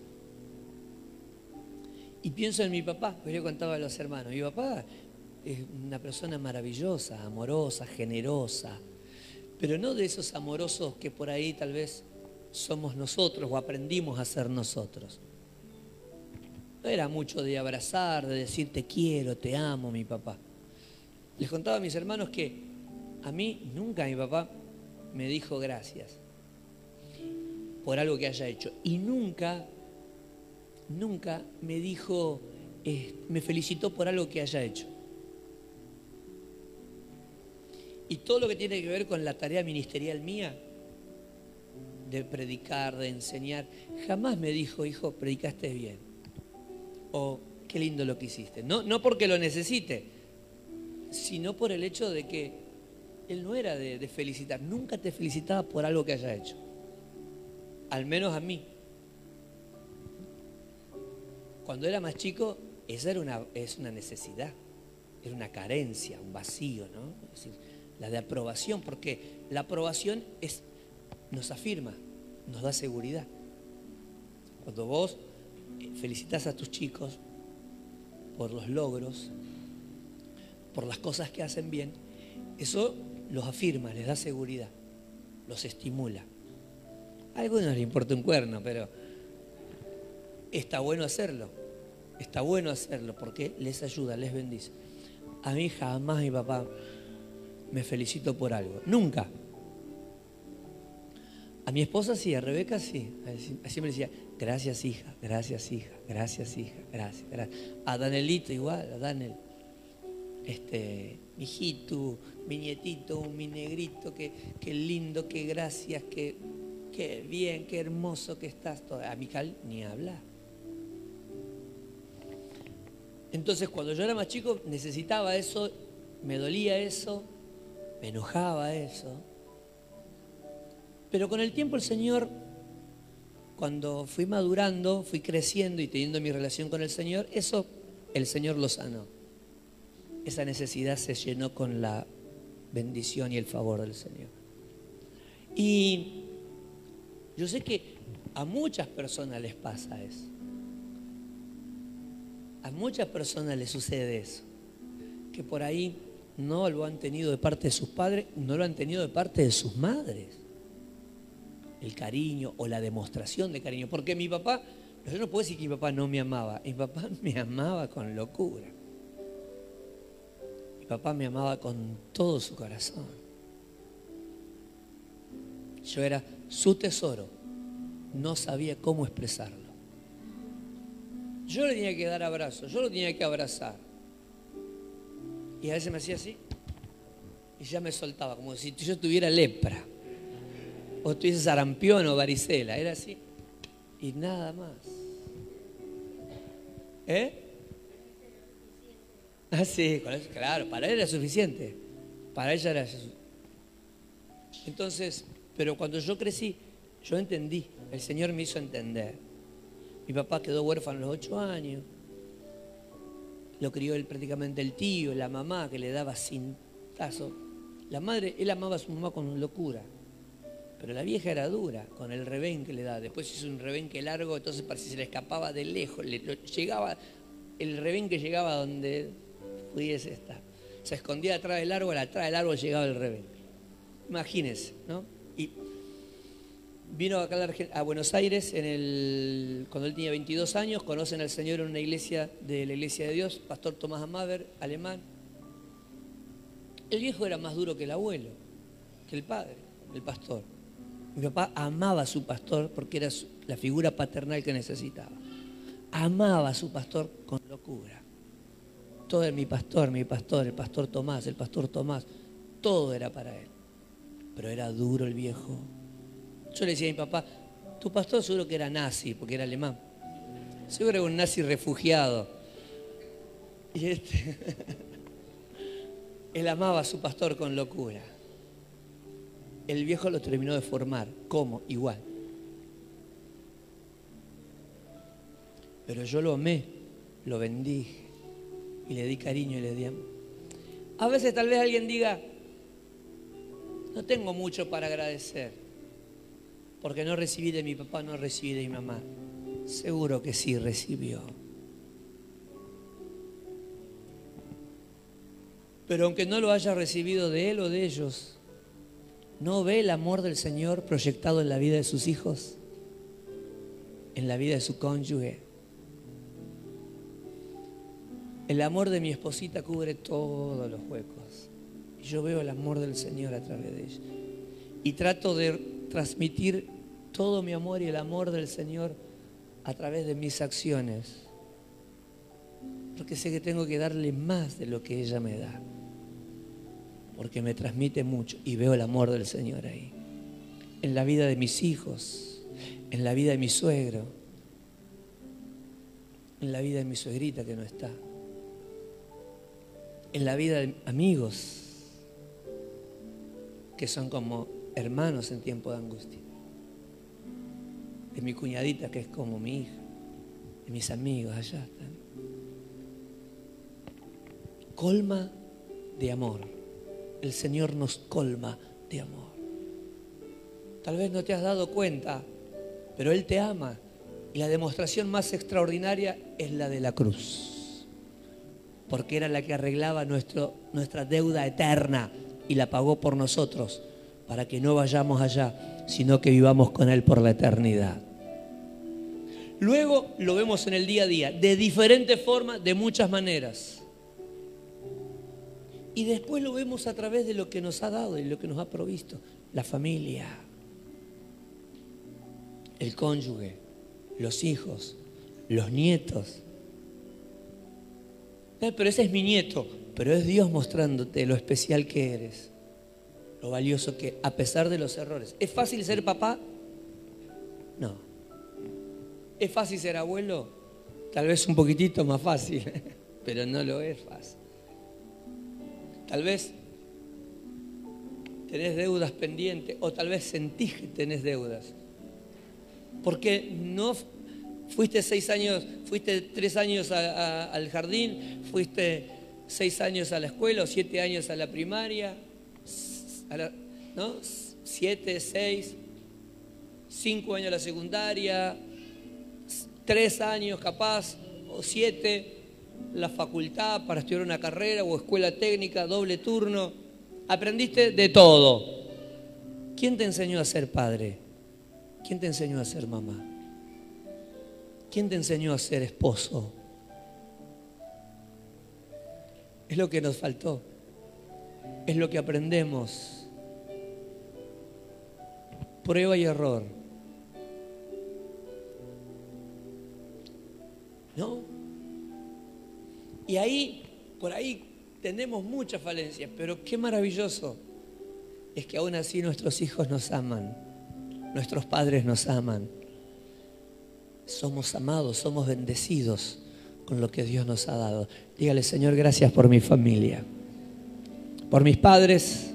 Y pienso en mi papá, pues yo contaba a los hermanos, mi papá es una persona maravillosa, amorosa, generosa, pero no de esos amorosos que por ahí tal vez somos nosotros o aprendimos a ser nosotros. No era mucho de abrazar, de decir te quiero, te amo, mi papá. Les contaba a mis hermanos que a mí nunca mi papá me dijo gracias por algo que haya hecho. Y nunca, nunca me dijo, eh, me felicitó por algo que haya hecho. Y todo lo que tiene que ver con la tarea ministerial mía, de predicar, de enseñar, jamás me dijo, hijo, predicaste bien. O qué lindo lo que hiciste. No, no porque lo necesite, sino por el hecho de que él no era de, de felicitar. Nunca te felicitaba por algo que haya hecho. Al menos a mí. Cuando era más chico, esa era una, es una necesidad, era una carencia, un vacío, ¿no? Es decir, la de aprobación, porque la aprobación es, nos afirma, nos da seguridad. Cuando vos eh, felicitas a tus chicos por los logros, por las cosas que hacen bien, eso los afirma, les da seguridad, los estimula. A algunos les importa un cuerno, pero está bueno hacerlo. Está bueno hacerlo porque les ayuda, les bendice. A mí jamás mi papá me felicito por algo. Nunca. A mi esposa sí, a Rebeca sí. Me decía, gracias hija, gracias hija, gracias hija, gracias, gracias. A Danelito igual, a Danel. Este, mi hijito, mi nietito, mi negrito, qué, qué lindo, qué gracias, qué, qué bien, qué hermoso que estás. A Mical ni habla. Entonces cuando yo era más chico necesitaba eso, me dolía eso, me enojaba eso. Pero con el tiempo el Señor, cuando fui madurando, fui creciendo y teniendo mi relación con el Señor, eso el Señor lo sanó. Esa necesidad se llenó con la bendición y el favor del Señor. Y yo sé que a muchas personas les pasa eso. A muchas personas les sucede eso. Que por ahí no lo han tenido de parte de sus padres, no lo han tenido de parte de sus madres. El cariño o la demostración de cariño. Porque mi papá, yo no puedo decir que mi papá no me amaba, mi papá me amaba con locura. Mi papá me amaba con todo su corazón. Yo era su tesoro, no sabía cómo expresarlo. Yo le tenía que dar abrazos, yo lo tenía que abrazar. Y a veces me hacía así y ya me soltaba, como si yo tuviera lepra o tuviese sarampión o varicela. Era así. Y nada más. ¿Eh? Ah, sí, claro, para él era suficiente. Para ella era suficiente. Entonces, pero cuando yo crecí, yo entendí. El Señor me hizo entender. Mi papá quedó huérfano a los ocho años lo crió él prácticamente el tío, la mamá que le daba cintazo, La madre, él amaba a su mamá con locura. Pero la vieja era dura con el revén que le da. Después hizo un rebenque largo, entonces para si se le escapaba de lejos, le, llegaba el revén que llegaba donde pudiese estar. Se escondía atrás del árbol, atrás del árbol llegaba el revén. Imagínense, ¿no? Vino acá a Buenos Aires cuando él tenía 22 años, conocen al Señor en una iglesia de la Iglesia de Dios, Pastor Tomás Amaver, alemán. El viejo era más duro que el abuelo, que el padre, el pastor. Mi papá amaba a su pastor porque era la figura paternal que necesitaba. Amaba a su pastor con locura. Todo era mi pastor, mi pastor, el pastor Tomás, el pastor Tomás. Todo era para él. Pero era duro el viejo. Yo le decía a mi papá, tu pastor seguro que era nazi, porque era alemán. Seguro era un nazi refugiado. Y este, él amaba a su pastor con locura el viejo lo terminó de formar. ¿Cómo? Igual. Pero yo lo amé, lo bendije y le di cariño y le di amor. A veces tal vez alguien diga, no tengo mucho para agradecer, porque no recibí de mi papá, no recibí de mi mamá. Seguro que sí recibió. Pero aunque no lo haya recibido de él o de ellos, ¿No ve el amor del Señor proyectado en la vida de sus hijos? En la vida de su cónyuge. El amor de mi esposita cubre todos los huecos. Yo veo el amor del Señor a través de ella. Y trato de transmitir todo mi amor y el amor del Señor a través de mis acciones. Porque sé que tengo que darle más de lo que ella me da porque me transmite mucho y veo el amor del Señor ahí. En la vida de mis hijos, en la vida de mi suegro, en la vida de mi suegrita que no está, en la vida de amigos que son como hermanos en tiempo de angustia, de mi cuñadita que es como mi hija, de mis amigos allá están. Colma de amor el Señor nos colma de amor. Tal vez no te has dado cuenta, pero Él te ama. Y la demostración más extraordinaria es la de la cruz. Porque era la que arreglaba nuestro, nuestra deuda eterna y la pagó por nosotros para que no vayamos allá, sino que vivamos con Él por la eternidad. Luego lo vemos en el día a día, de diferentes formas, de muchas maneras. Y después lo vemos a través de lo que nos ha dado y lo que nos ha provisto. La familia, el cónyuge, los hijos, los nietos. Eh, pero ese es mi nieto, pero es Dios mostrándote lo especial que eres, lo valioso que, a pesar de los errores. ¿Es fácil ser papá? No. ¿Es fácil ser abuelo? Tal vez un poquitito más fácil, pero no lo es fácil. Tal vez tenés deudas pendientes o tal vez sentís que tenés deudas. Porque no fuiste seis años, fuiste tres años al jardín, fuiste seis años a la escuela o siete años a la primaria, ¿no? Siete, seis, cinco años a la secundaria, tres años capaz, o siete, la facultad para estudiar una carrera o escuela técnica, doble turno. Aprendiste de todo. ¿Quién te enseñó a ser padre? ¿Quién te enseñó a ser mamá? ¿Quién te enseñó a ser esposo? Es lo que nos faltó. Es lo que aprendemos. Prueba y error. ¿No? Y ahí, por ahí tenemos muchas falencias, pero qué maravilloso es que aún así nuestros hijos nos aman, nuestros padres nos aman. Somos amados, somos bendecidos con lo que Dios nos ha dado. Dígale, Señor, gracias por mi familia, por mis padres,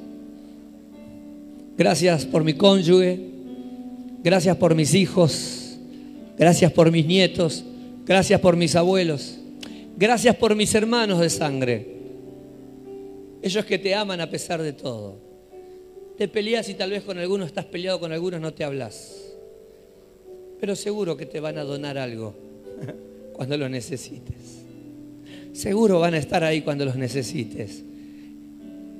gracias por mi cónyuge, gracias por mis hijos, gracias por mis nietos, gracias por mis abuelos. Gracias por mis hermanos de sangre. Ellos que te aman a pesar de todo. te peleas y tal vez con algunos estás peleado, con algunos no te hablas. Pero seguro que te van a donar algo cuando lo necesites. Seguro van a estar ahí cuando los necesites.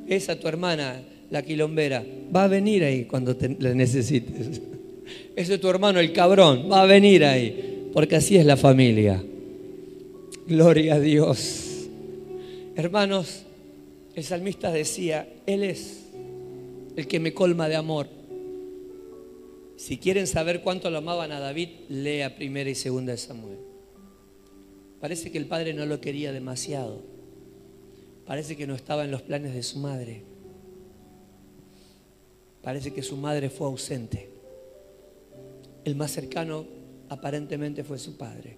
Esa tu hermana, la quilombera, va a venir ahí cuando te, la necesites. Ese es tu hermano, el cabrón, va a venir ahí. Porque así es la familia. Gloria a Dios. Hermanos, el salmista decía, Él es el que me colma de amor. Si quieren saber cuánto lo amaban a David, lea primera y segunda de Samuel. Parece que el padre no lo quería demasiado. Parece que no estaba en los planes de su madre. Parece que su madre fue ausente. El más cercano aparentemente fue su padre.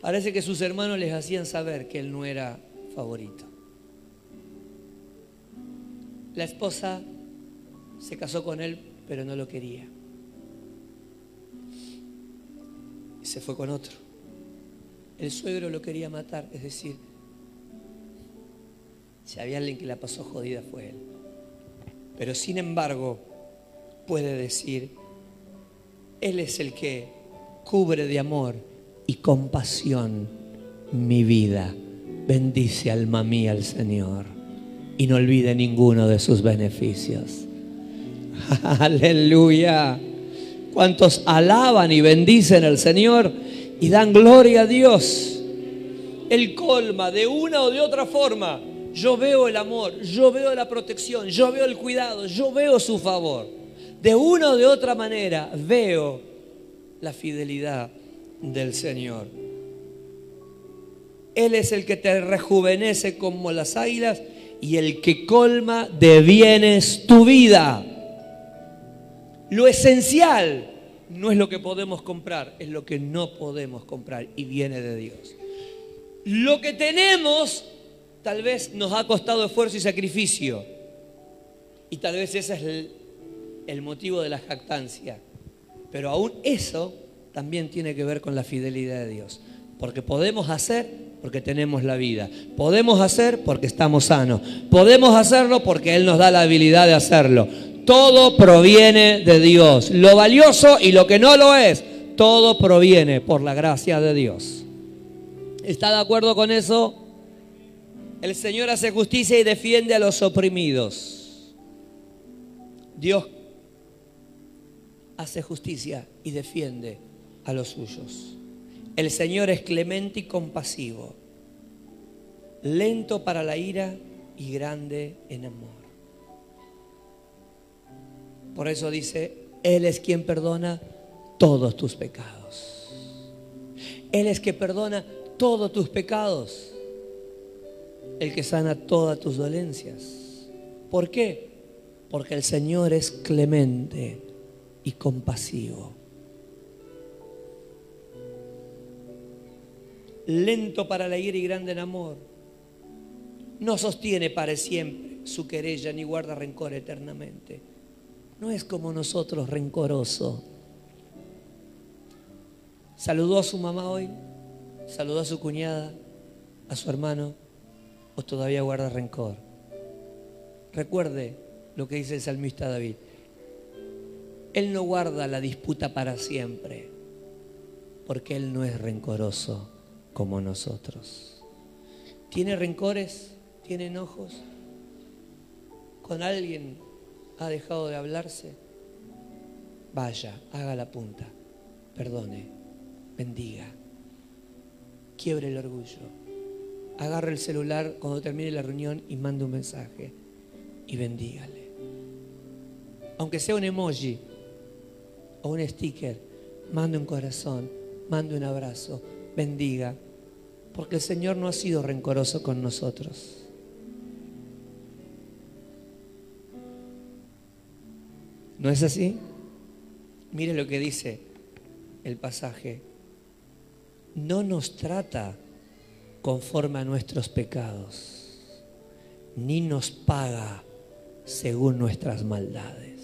Parece que sus hermanos les hacían saber que él no era favorito. La esposa se casó con él, pero no lo quería. Y se fue con otro. El suegro lo quería matar, es decir, si había alguien que la pasó jodida fue él. Pero sin embargo, puede decir, Él es el que cubre de amor y compasión mi vida. Bendice alma mía al Señor y no olvide ninguno de sus beneficios. Aleluya. ¿Cuántos alaban y bendicen al Señor y dan gloria a Dios? Él colma de una o de otra forma. Yo veo el amor, yo veo la protección, yo veo el cuidado, yo veo su favor. De una o de otra manera veo la fidelidad del Señor. Él es el que te rejuvenece como las águilas y el que colma de bienes tu vida. Lo esencial no es lo que podemos comprar, es lo que no podemos comprar y viene de Dios. Lo que tenemos tal vez nos ha costado esfuerzo y sacrificio y tal vez ese es el, motivo de la jactancia. Pero aún eso también tiene que ver con la fidelidad de Dios. Porque podemos hacer porque tenemos la vida. Podemos hacer porque estamos sanos. Podemos hacerlo porque Él nos da la habilidad de hacerlo. Todo proviene de Dios. Lo valioso y lo que no lo es, todo proviene por la gracia de Dios. ¿Está de acuerdo con eso? El Señor hace justicia y defiende a los oprimidos. Dios hace justicia y defiende a los suyos. El Señor es clemente y compasivo, lento para la ira y grande en amor. Por eso dice, Él es quien perdona todos tus pecados. Él es que perdona todos tus pecados. El que sana todas tus dolencias. ¿Por qué? Porque el Señor es clemente y compasivo. lento para la ira y grande en amor. No sostiene para siempre su querella ni guarda rencor eternamente. No es como nosotros rencoroso. Saludó a su mamá hoy, saludó a su cuñada, a su hermano, todavía guarda rencor. Recuerde lo que dice el salmista David. Él no guarda la disputa para siempre, porque Él no es rencoroso como nosotros. ¿Tiene rencores? ¿Tiene enojos? ¿Con alguien ha dejado de hablarse? Vaya, haga la punta, perdone, bendiga, quiebre el orgullo, agarre el celular cuando termine la reunión y mande un mensaje y bendígale. Aunque sea un emoji o un sticker, mande un corazón, mande un abrazo, bendiga, porque el Señor no ha sido rencoroso con nosotros. ¿No es así? Mire lo que dice el pasaje. No nos trata conforme a nuestros pecados, ni nos paga según nuestras maldades.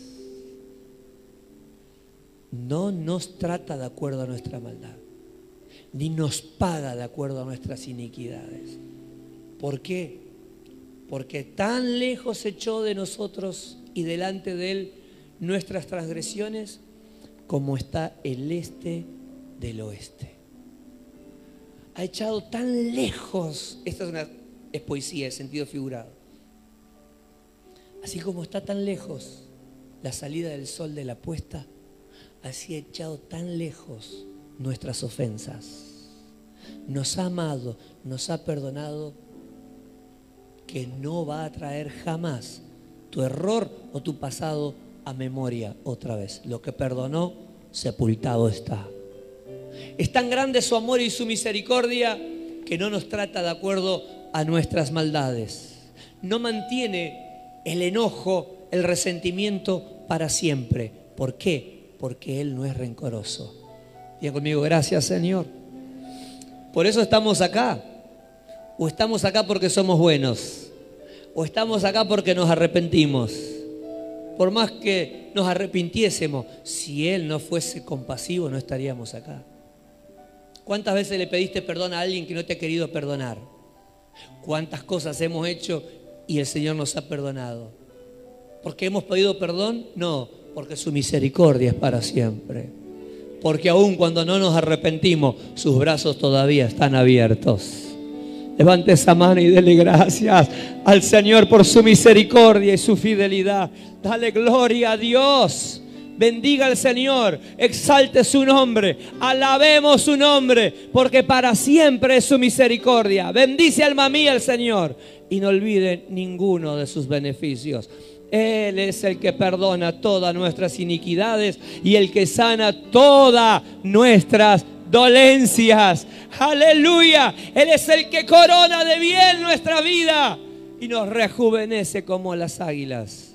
No nos trata de acuerdo a nuestra maldad ni nos paga de acuerdo a nuestras iniquidades. ¿Por qué? Porque tan lejos echó de nosotros y delante de Él nuestras transgresiones como está el este del oeste. Ha echado tan lejos, esta es una es poesía, es sentido figurado. Así como está tan lejos la salida del sol de la puesta, así ha echado tan lejos nuestras ofensas. Nos ha amado, nos ha perdonado, que no va a traer jamás tu error o tu pasado a memoria otra vez. Lo que perdonó, sepultado está. Es tan grande su amor y su misericordia que no nos trata de acuerdo a nuestras maldades. No mantiene el enojo, el resentimiento para siempre. ¿Por qué? Porque Él no es rencoroso. Diga conmigo, gracias Señor. Por eso estamos acá. O estamos acá porque somos buenos. O estamos acá porque nos arrepentimos por más que nos arrepintiésemos, si Él no fuese compasivo, no estaríamos acá. ¿Cuántas veces le pediste perdón a alguien que no te ha querido perdonar? ¿Cuántas cosas hemos hecho y el Señor nos ha perdonado? ¿Porque hemos pedido perdón? No, porque su misericordia es para siempre. Porque aun cuando no nos arrepentimos, sus brazos todavía están abiertos. Levante esa mano y dele gracias al Señor por su misericordia y su fidelidad. Dale gloria a Dios. Bendiga al Señor, exalte su nombre, alabemos su nombre, porque para siempre es su misericordia. Bendice alma mía al Señor y no olvide ninguno de sus beneficios. Él es el que perdona todas nuestras iniquidades y el que sana todas nuestras dolencias. Aleluya. Él es el que corona de bien nuestra vida y nos rejuvenece como las águilas.